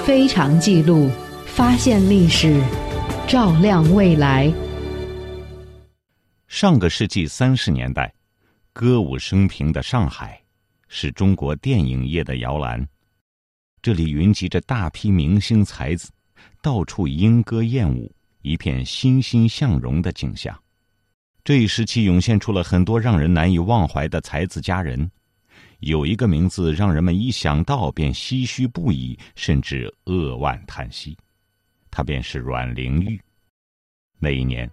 非常记录，发现历史，照亮未来。上个世纪三十年代，歌舞升平的上海，是中国电影业的摇篮。这里云集着大批明星才子，到处莺歌燕舞，一片欣欣向荣的景象。这一时期涌现出了很多让人难以忘怀的才子佳人。有一个名字让人们一想到便唏嘘不已，甚至扼腕叹息，她便是阮玲玉。那一年，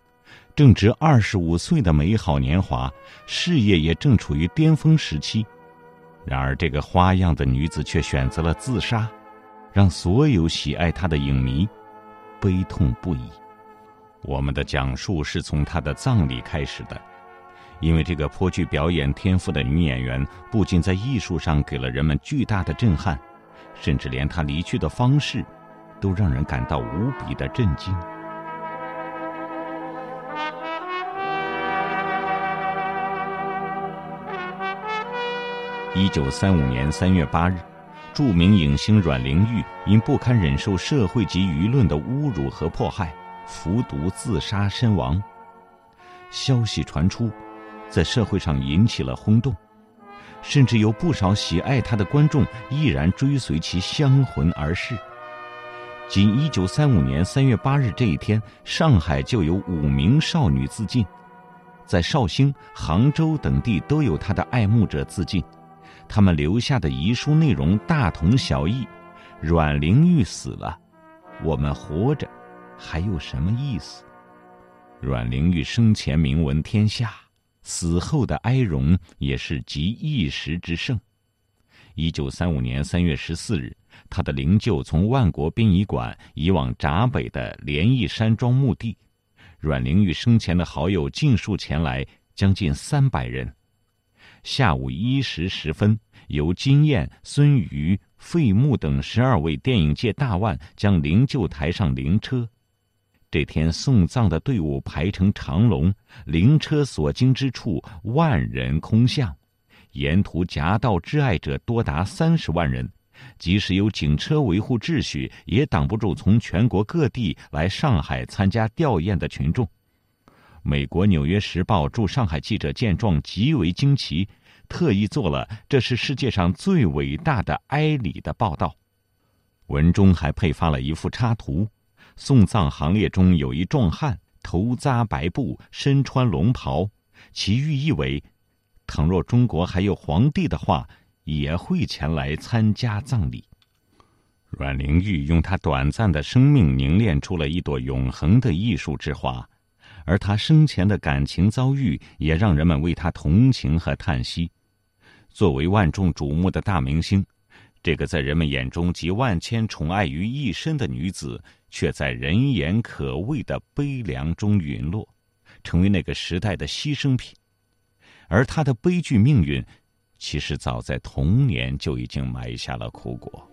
正值二十五岁的美好年华，事业也正处于巅峰时期。然而，这个花样的女子却选择了自杀，让所有喜爱她的影迷悲痛不已。我们的讲述是从她的葬礼开始的。因为这个颇具表演天赋的女演员，不仅在艺术上给了人们巨大的震撼，甚至连她离去的方式，都让人感到无比的震惊。一九三五年三月八日，著名影星阮玲玉因不堪忍受社会及舆论的侮辱和迫害，服毒自杀身亡。消息传出。在社会上引起了轰动，甚至有不少喜爱他的观众毅然追随其香魂而逝。仅一九三五年三月八日这一天，上海就有五名少女自尽，在绍兴、杭州等地都有他的爱慕者自尽。他们留下的遗书内容大同小异：“阮玲玉死了，我们活着，还有什么意思？”阮玲玉生前名闻天下。死后的哀荣也是集一时之盛。一九三五年三月十四日，他的灵柩从万国殡仪馆移往闸北的莲义山庄墓地。阮玲玉生前的好友尽数前来，将近三百人。下午一时十分，由金燕、孙瑜、费穆等十二位电影界大腕将灵柩抬上灵车。这天送葬的队伍排成长龙，灵车所经之处，万人空巷。沿途夹道挚爱者多达三十万人，即使有警车维护秩序，也挡不住从全国各地来上海参加吊唁的群众。美国《纽约时报》驻上海记者见状极为惊奇，特意做了“这是世界上最伟大的哀礼”的报道，文中还配发了一幅插图。送葬行列中有一壮汉，头扎白布，身穿龙袍，其寓意为：倘若中国还有皇帝的话，也会前来参加葬礼。阮玲玉用她短暂的生命凝练出了一朵永恒的艺术之花，而她生前的感情遭遇也让人们为她同情和叹息。作为万众瞩目的大明星。这个在人们眼中集万千宠爱于一身的女子，却在人言可畏的悲凉中陨落，成为那个时代的牺牲品。而她的悲剧命运，其实早在童年就已经埋下了苦果。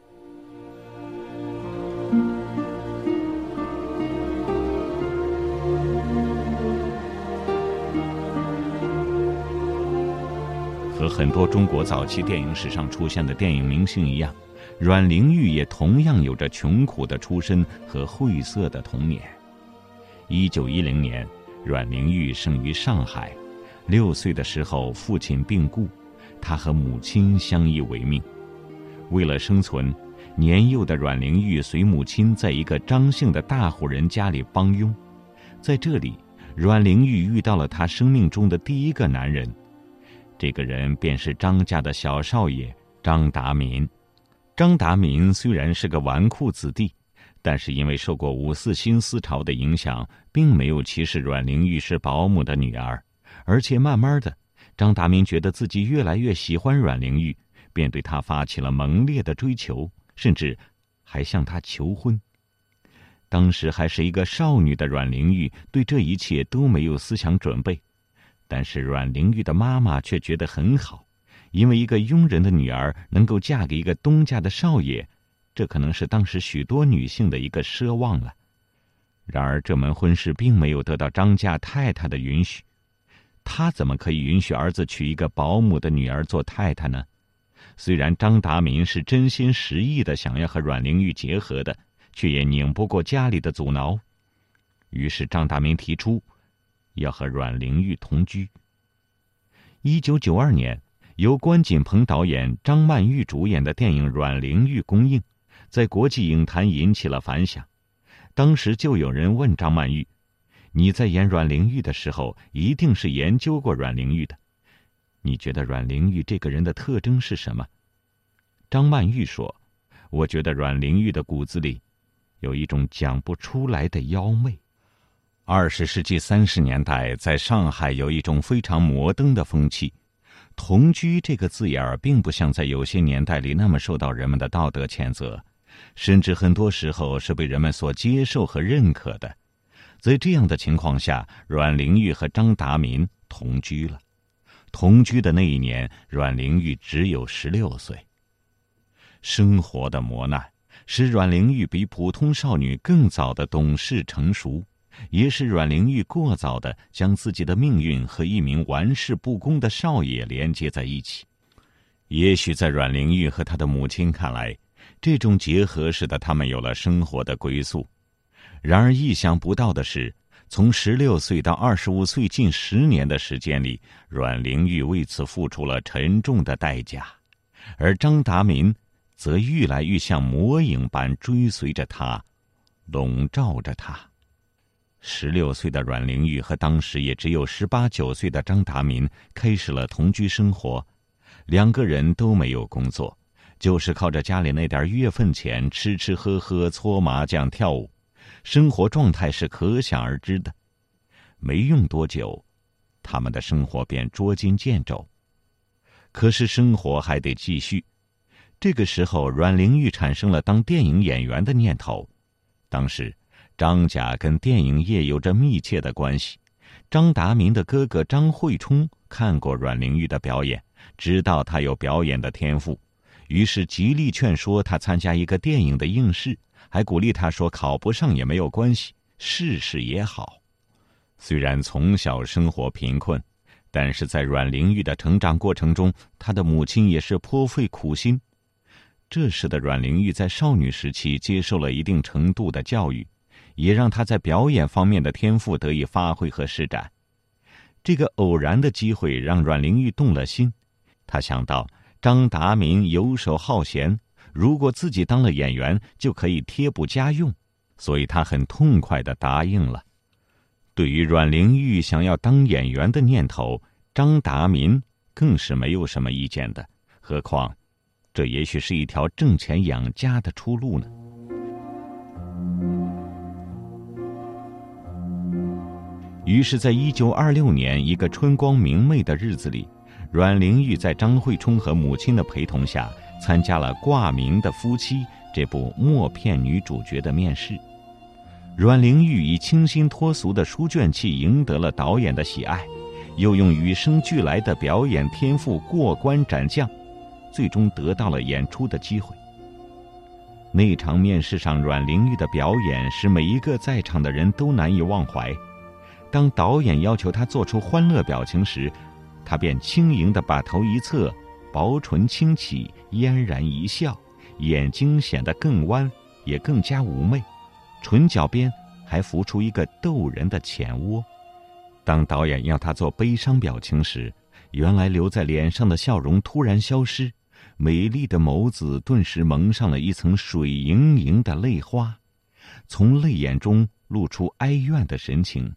和很多中国早期电影史上出现的电影明星一样，阮玲玉也同样有着穷苦的出身和晦涩的童年。一九一零年，阮玲玉生于上海，六岁的时候父亲病故，她和母亲相依为命。为了生存，年幼的阮玲玉随母亲在一个张姓的大户人家里帮佣。在这里，阮玲玉遇到了她生命中的第一个男人。这个人便是张家的小少爷张达民。张达民虽然是个纨绔子弟，但是因为受过五四新思潮的影响，并没有歧视阮玲玉是保姆的女儿。而且慢慢的，张达民觉得自己越来越喜欢阮玲玉，便对她发起了猛烈的追求，甚至还向她求婚。当时还是一个少女的阮玲玉，对这一切都没有思想准备。但是阮玲玉的妈妈却觉得很好，因为一个佣人的女儿能够嫁给一个东家的少爷，这可能是当时许多女性的一个奢望了。然而这门婚事并没有得到张家太太的允许，他怎么可以允许儿子娶一个保姆的女儿做太太呢？虽然张达民是真心实意的想要和阮玲玉结合的，却也拧不过家里的阻挠。于是张达民提出要和阮玲玉同居。一九九二年，由关锦鹏导演、张曼玉主演的电影《阮玲玉》公映，在国际影坛引起了反响。当时就有人问张曼玉：“你在演阮玲玉的时候，一定是研究过阮玲玉的。”你觉得阮玲玉这个人的特征是什么？张曼玉说：“我觉得阮玲玉的骨子里有一种讲不出来的妖媚。”二十世纪三十年代，在上海有一种非常摩登的风气，同居这个字眼儿并不像在有些年代里那么受到人们的道德谴责，甚至很多时候是被人们所接受和认可的。在这样的情况下，阮玲玉和张达民同居了。同居的那一年，阮玲玉只有十六岁。生活的磨难使阮玲玉比普通少女更早的懂事成熟，也使阮玲玉过早的将自己的命运和一名玩世不恭的少爷连接在一起。也许在阮玲玉和她的母亲看来，这种结合使得他们有了生活的归宿。然而，意想不到的是。从十六岁到二十五岁，近十年的时间里，阮玲玉为此付出了沉重的代价，而张达民则愈来愈像魔影般追随着他，笼罩着他。十六岁的阮玲玉和当时也只有十八九岁的张达民开始了同居生活，两个人都没有工作，就是靠着家里那点月份钱吃吃喝喝、搓麻将、跳舞。生活状态是可想而知的，没用多久，他们的生活便捉襟见肘。可是生活还得继续。这个时候，阮玲玉产生了当电影演员的念头。当时，张甲跟电影业有着密切的关系。张达民的哥哥张惠冲看过阮玲玉的表演，知道她有表演的天赋，于是极力劝说她参加一个电影的应试。还鼓励他说：“考不上也没有关系，试试也好。”虽然从小生活贫困，但是在阮玲玉的成长过程中，她的母亲也是颇费苦心。这时的阮玲玉在少女时期接受了一定程度的教育，也让他在表演方面的天赋得以发挥和施展。这个偶然的机会让阮玲玉动了心，他想到张达民游手好闲。如果自己当了演员，就可以贴补家用，所以他很痛快的答应了。对于阮玲玉想要当演员的念头，张达民更是没有什么意见的。何况，这也许是一条挣钱养家的出路呢。于是，在一九二六年一个春光明媚的日子里，阮玲玉在张惠冲和母亲的陪同下。参加了挂名的夫妻这部默片女主角的面试，阮玲玉以清新脱俗的书卷气赢得了导演的喜爱，又用与生俱来的表演天赋过关斩将，最终得到了演出的机会。那场面试上，阮玲玉的表演使每一个在场的人都难以忘怀。当导演要求她做出欢乐表情时，她便轻盈地把头一侧。薄唇轻启，嫣然一笑，眼睛显得更弯，也更加妩媚，唇角边还浮出一个逗人的浅窝。当导演要他做悲伤表情时，原来留在脸上的笑容突然消失，美丽的眸子顿时蒙上了一层水盈盈的泪花，从泪眼中露出哀怨的神情。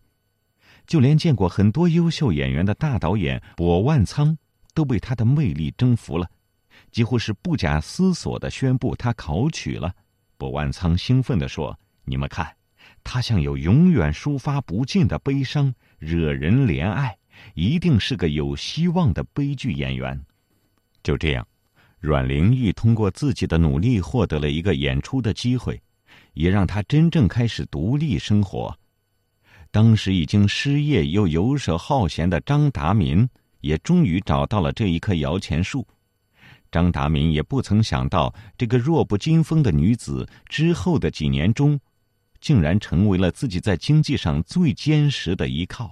就连见过很多优秀演员的大导演柏万仓。都被他的魅力征服了，几乎是不假思索的宣布他考取了。柏万仓兴奋地说：“你们看，他像有永远抒发不尽的悲伤，惹人怜爱，一定是个有希望的悲剧演员。”就这样，阮玲玉通过自己的努力获得了一个演出的机会，也让他真正开始独立生活。当时已经失业又游手好闲的张达民。也终于找到了这一棵摇钱树，张达民也不曾想到，这个弱不禁风的女子之后的几年中，竟然成为了自己在经济上最坚实的依靠。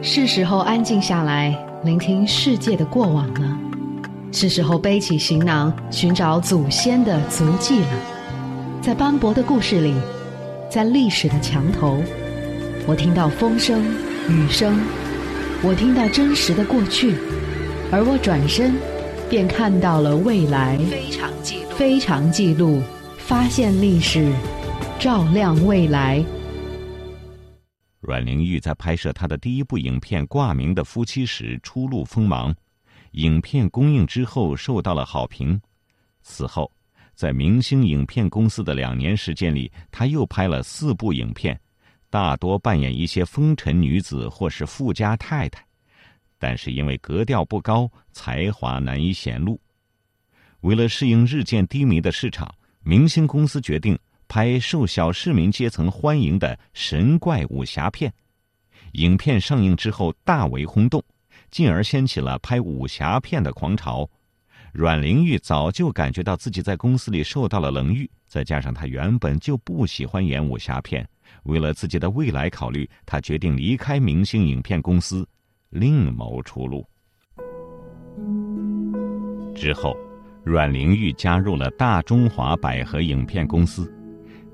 是时候安静下来，聆听世界的过往了。是时候背起行囊，寻找祖先的足迹了。在斑驳的故事里，在历史的墙头，我听到风声、雨声，我听到真实的过去，而我转身，便看到了未来。非常记录，非常记录，发现历史，照亮未来。阮玲玉在拍摄她的第一部影片《挂名的夫妻》时初露锋芒，影片公映之后受到了好评。此后，在明星影片公司的两年时间里，她又拍了四部影片，大多扮演一些风尘女子或是富家太太，但是因为格调不高，才华难以显露。为了适应日渐低迷的市场，明星公司决定。拍受小市民阶层欢迎的神怪武侠片，影片上映之后大为轰动，进而掀起了拍武侠片的狂潮。阮玲玉早就感觉到自己在公司里受到了冷遇，再加上她原本就不喜欢演武侠片，为了自己的未来考虑，他决定离开明星影片公司，另谋出路。之后，阮玲玉加入了大中华百合影片公司。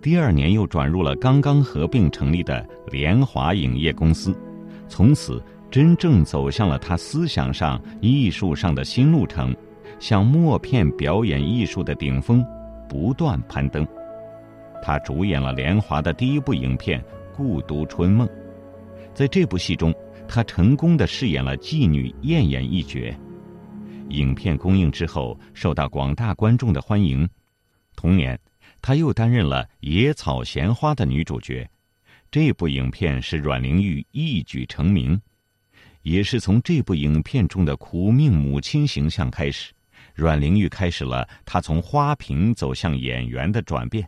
第二年又转入了刚刚合并成立的联华影业公司，从此真正走向了他思想上、艺术上的新路程，向默片表演艺术的顶峰不断攀登。他主演了联华的第一部影片《故都春梦》，在这部戏中，他成功的饰演了妓女艳艳一角。影片公映之后，受到广大观众的欢迎。同年。她又担任了《野草闲花》的女主角，这部影片使阮玲玉一举成名，也是从这部影片中的苦命母亲形象开始，阮玲玉开始了她从花瓶走向演员的转变。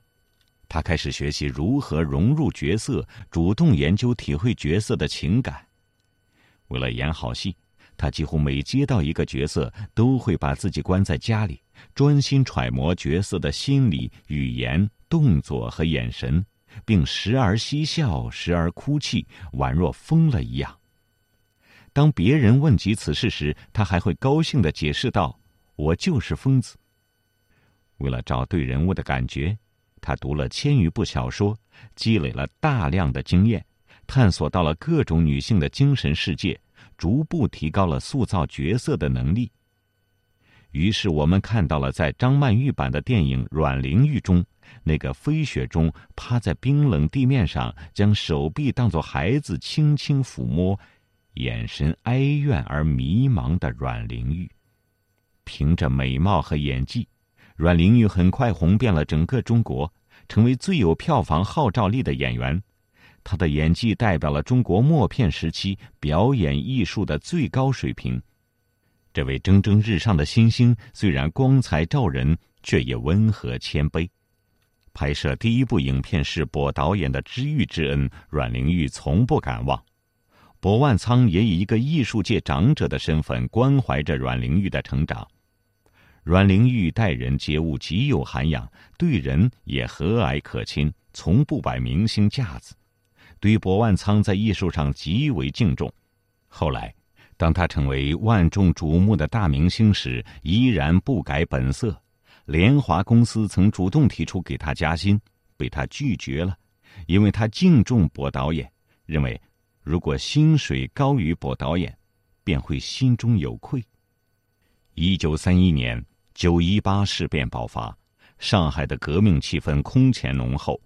他开始学习如何融入角色，主动研究体会角色的情感。为了演好戏，他几乎每接到一个角色，都会把自己关在家里。专心揣摩角色的心理、语言、动作和眼神，并时而嬉笑，时而哭泣，宛若疯了一样。当别人问及此事时，他还会高兴的解释道：“我就是疯子。”为了找对人物的感觉，他读了千余部小说，积累了大量的经验，探索到了各种女性的精神世界，逐步提高了塑造角色的能力。于是我们看到了，在张曼玉版的电影《阮玲玉》中，那个飞雪中趴在冰冷地面上，将手臂当作孩子轻轻抚摸，眼神哀怨而迷茫的阮玲玉。凭着美貌和演技，阮玲玉很快红遍了整个中国，成为最有票房号召力的演员。他的演技代表了中国默片时期表演艺术的最高水平。这位蒸蒸日上的新星，虽然光彩照人，却也温和谦卑。拍摄第一部影片是博导演的知遇之恩，阮玲玉从不敢忘。博万仓也以一个艺术界长者的身份关怀着阮玲玉的成长。阮玲玉待人接物极有涵养，对人也和蔼可亲，从不摆明星架子。对博万仓在艺术上极为敬重。后来。当他成为万众瞩目的大明星时，依然不改本色。联华公司曾主动提出给他加薪，被他拒绝了，因为他敬重博导演，认为如果薪水高于博导演，便会心中有愧。一九三一年九一八事变爆发，上海的革命气氛空前浓厚。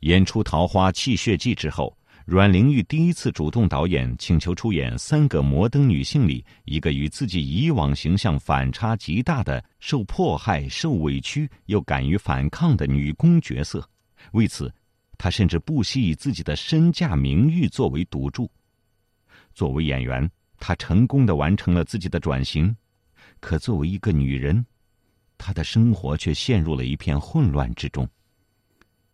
演出《桃花泣血记》之后。阮玲玉第一次主动导演，请求出演三个摩登女性里一个与自己以往形象反差极大的受迫害、受委屈又敢于反抗的女工角色。为此，她甚至不惜以自己的身价、名誉作为赌注。作为演员，她成功的完成了自己的转型；可作为一个女人，他的生活却陷入了一片混乱之中。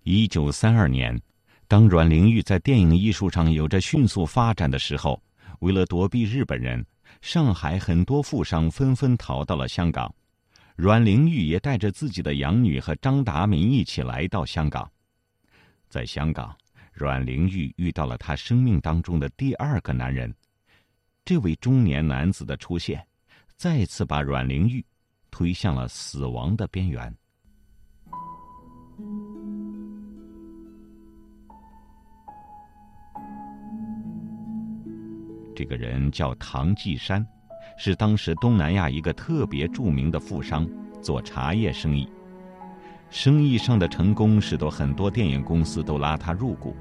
一九三二年。当阮玲玉在电影艺术上有着迅速发展的时候，为了躲避日本人，上海很多富商纷纷逃到了香港。阮玲玉也带着自己的养女和张达民一起来到香港。在香港，阮玲玉遇到了她生命当中的第二个男人。这位中年男子的出现，再次把阮玲玉推向了死亡的边缘。这个人叫唐季山，是当时东南亚一个特别著名的富商，做茶叶生意。生意上的成功使得很多电影公司都拉他入股，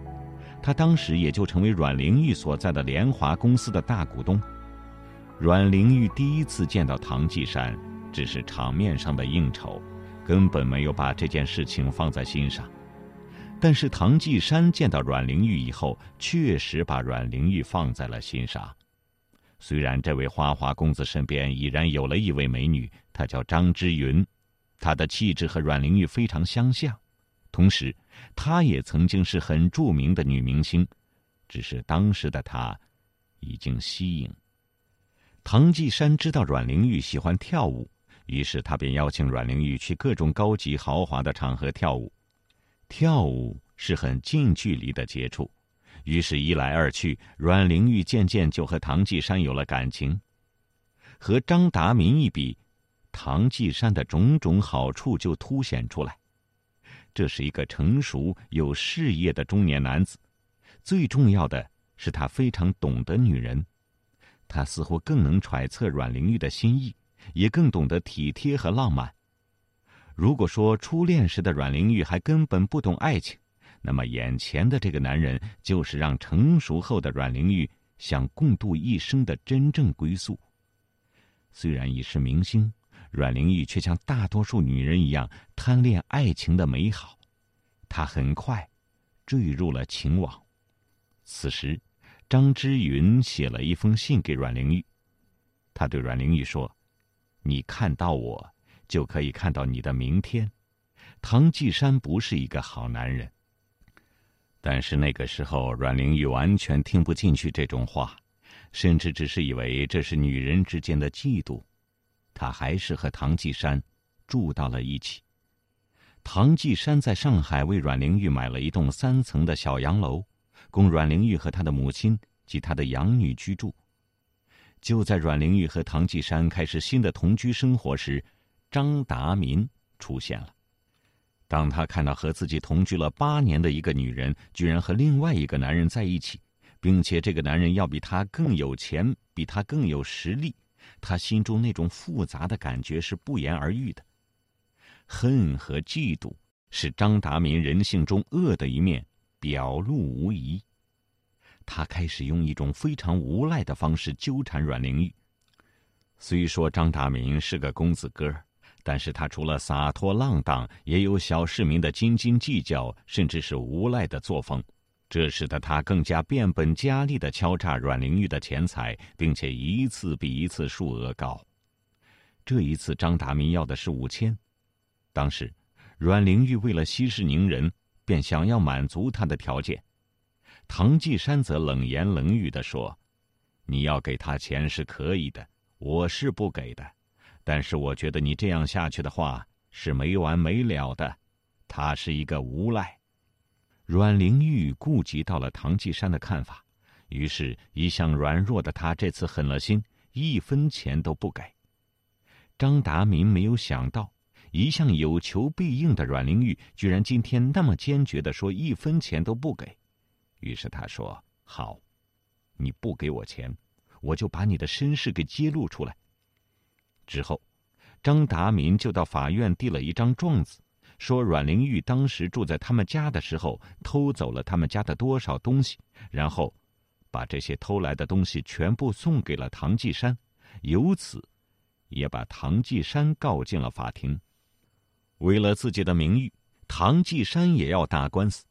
他当时也就成为阮玲玉所在的联华公司的大股东。阮玲玉第一次见到唐季山，只是场面上的应酬，根本没有把这件事情放在心上。但是唐季山见到阮玲玉以后，确实把阮玲玉放在了心上。虽然这位花花公子身边已然有了一位美女，她叫张之云。她的气质和阮玲玉非常相像，同时，她也曾经是很著名的女明星，只是当时的她已经息影。唐季山知道阮玲玉喜欢跳舞，于是他便邀请阮玲玉去各种高级豪华的场合跳舞。跳舞是很近距离的接触，于是，一来二去，阮玲玉渐渐就和唐季山有了感情。和张达民一比。唐季山的种种好处就凸显出来，这是一个成熟有事业的中年男子。最重要的是，他非常懂得女人，他似乎更能揣测阮玲玉的心意，也更懂得体贴和浪漫。如果说初恋时的阮玲玉还根本不懂爱情，那么眼前的这个男人就是让成熟后的阮玲玉想共度一生的真正归宿。虽然已是明星。阮玲玉却像大多数女人一样贪恋爱情的美好，她很快坠入了情网。此时，张之云写了一封信给阮玲玉，他对阮玲玉说：“你看到我，就可以看到你的明天。”唐季山不是一个好男人，但是那个时候，阮玲玉完全听不进去这种话，甚至只是以为这是女人之间的嫉妒。他还是和唐季山住到了一起。唐季山在上海为阮玲玉买了一栋三层的小洋楼，供阮玲玉和她的母亲及她的养女居住。就在阮玲玉和唐季山开始新的同居生活时，张达民出现了。当他看到和自己同居了八年的一个女人，居然和另外一个男人在一起，并且这个男人要比他更有钱，比他更有实力。他心中那种复杂的感觉是不言而喻的，恨和嫉妒是张达民人性中恶的一面，表露无遗。他开始用一种非常无赖的方式纠缠阮玲玉。虽说张达民是个公子哥但是他除了洒脱浪荡，也有小市民的斤斤计较，甚至是无赖的作风。这使得他更加变本加厉的敲诈阮玲玉的钱财，并且一次比一次数额高。这一次，张达民要的是五千。当时，阮玲玉为了息事宁人，便想要满足他的条件。唐继山则冷言冷语的说：“你要给他钱是可以的，我是不给的。但是我觉得你这样下去的话是没完没了的。他是一个无赖。”阮玲玉顾及到了唐继山的看法，于是，一向软弱的他这次狠了心，一分钱都不给。张达民没有想到，一向有求必应的阮玲玉，居然今天那么坚决的说一分钱都不给。于是他说：“好，你不给我钱，我就把你的身世给揭露出来。”之后，张达民就到法院递了一张状子。说阮玲玉当时住在他们家的时候，偷走了他们家的多少东西，然后把这些偷来的东西全部送给了唐继山，由此也把唐继山告进了法庭。为了自己的名誉，唐继山也要打官司，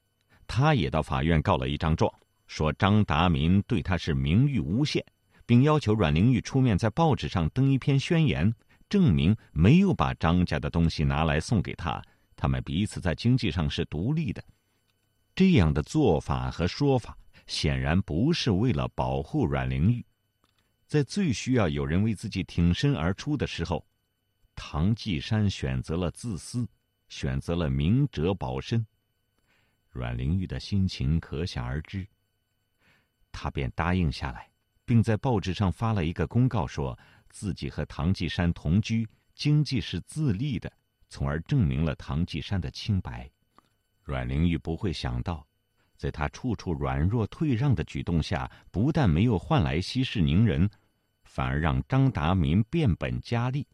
他也到法院告了一张状，说张达民对他是名誉诬陷，并要求阮玲玉出面在报纸上登一篇宣言，证明没有把张家的东西拿来送给他。他们彼此在经济上是独立的，这样的做法和说法显然不是为了保护阮玲玉。在最需要有人为自己挺身而出的时候，唐季山选择了自私，选择了明哲保身。阮玲玉的心情可想而知，他便答应下来，并在报纸上发了一个公告，说自己和唐季山同居。经济是自立的，从而证明了唐继山的清白。阮玲玉不会想到，在他处处软弱退让的举动下，不但没有换来息事宁人，反而让张达民变本加厉；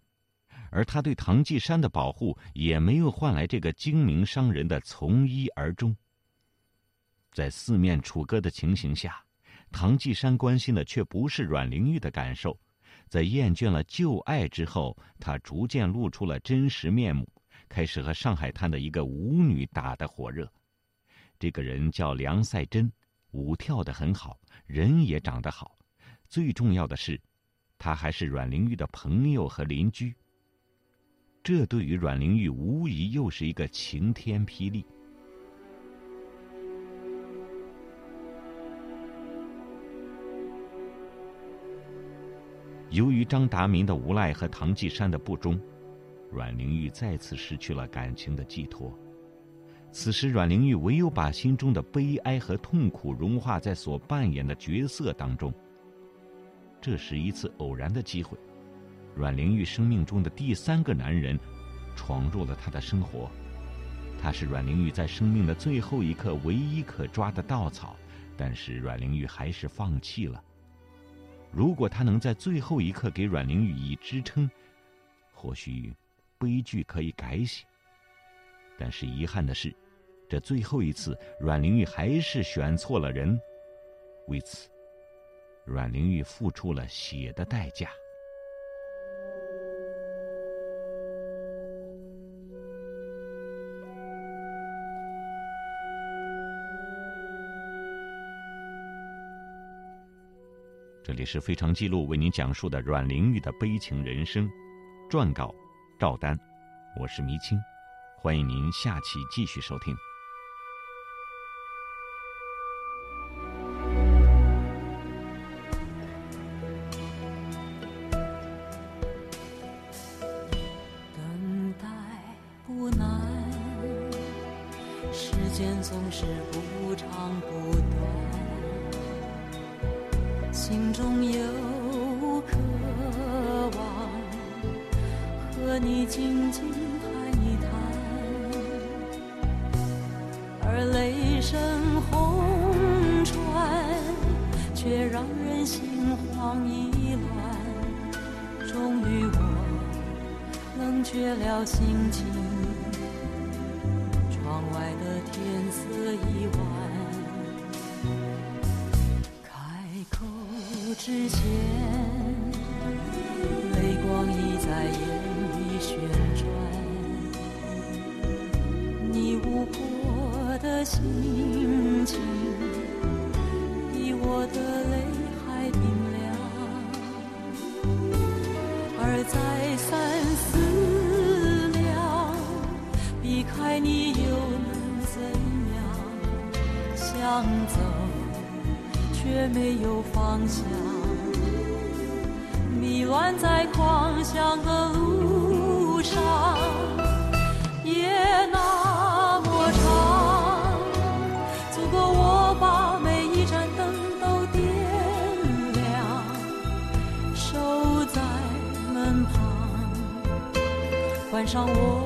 而他对唐继山的保护，也没有换来这个精明商人的从一而终。在四面楚歌的情形下，唐继山关心的却不是阮玲玉的感受。在厌倦了旧爱之后，他逐渐露出了真实面目，开始和上海滩的一个舞女打得火热。这个人叫梁赛珍，舞跳得很好，人也长得好，最重要的是，他还是阮玲玉的朋友和邻居。这对于阮玲玉无疑又是一个晴天霹雳。由于张达民的无赖和唐继山的不忠，阮玲玉再次失去了感情的寄托。此时，阮玲玉唯有把心中的悲哀和痛苦融化在所扮演的角色当中。这是一次偶然的机会，阮玲玉生命中的第三个男人闯入了她的生活。他是阮玲玉在生命的最后一刻唯一可抓的稻草，但是阮玲玉还是放弃了。如果他能在最后一刻给阮玲玉以支撑，或许悲剧可以改写。但是遗憾的是，这最后一次，阮玲玉还是选错了人。为此，阮玲玉付出了血的代价。这里是非常记录为您讲述的阮玲玉的悲情人生，撰稿赵丹，我是迷青，欢迎您下期继续收听。心中有渴望，和你静静谈一谈，而雷声轰传，却让人心慌意乱。终于我冷却了心情，时间。上我。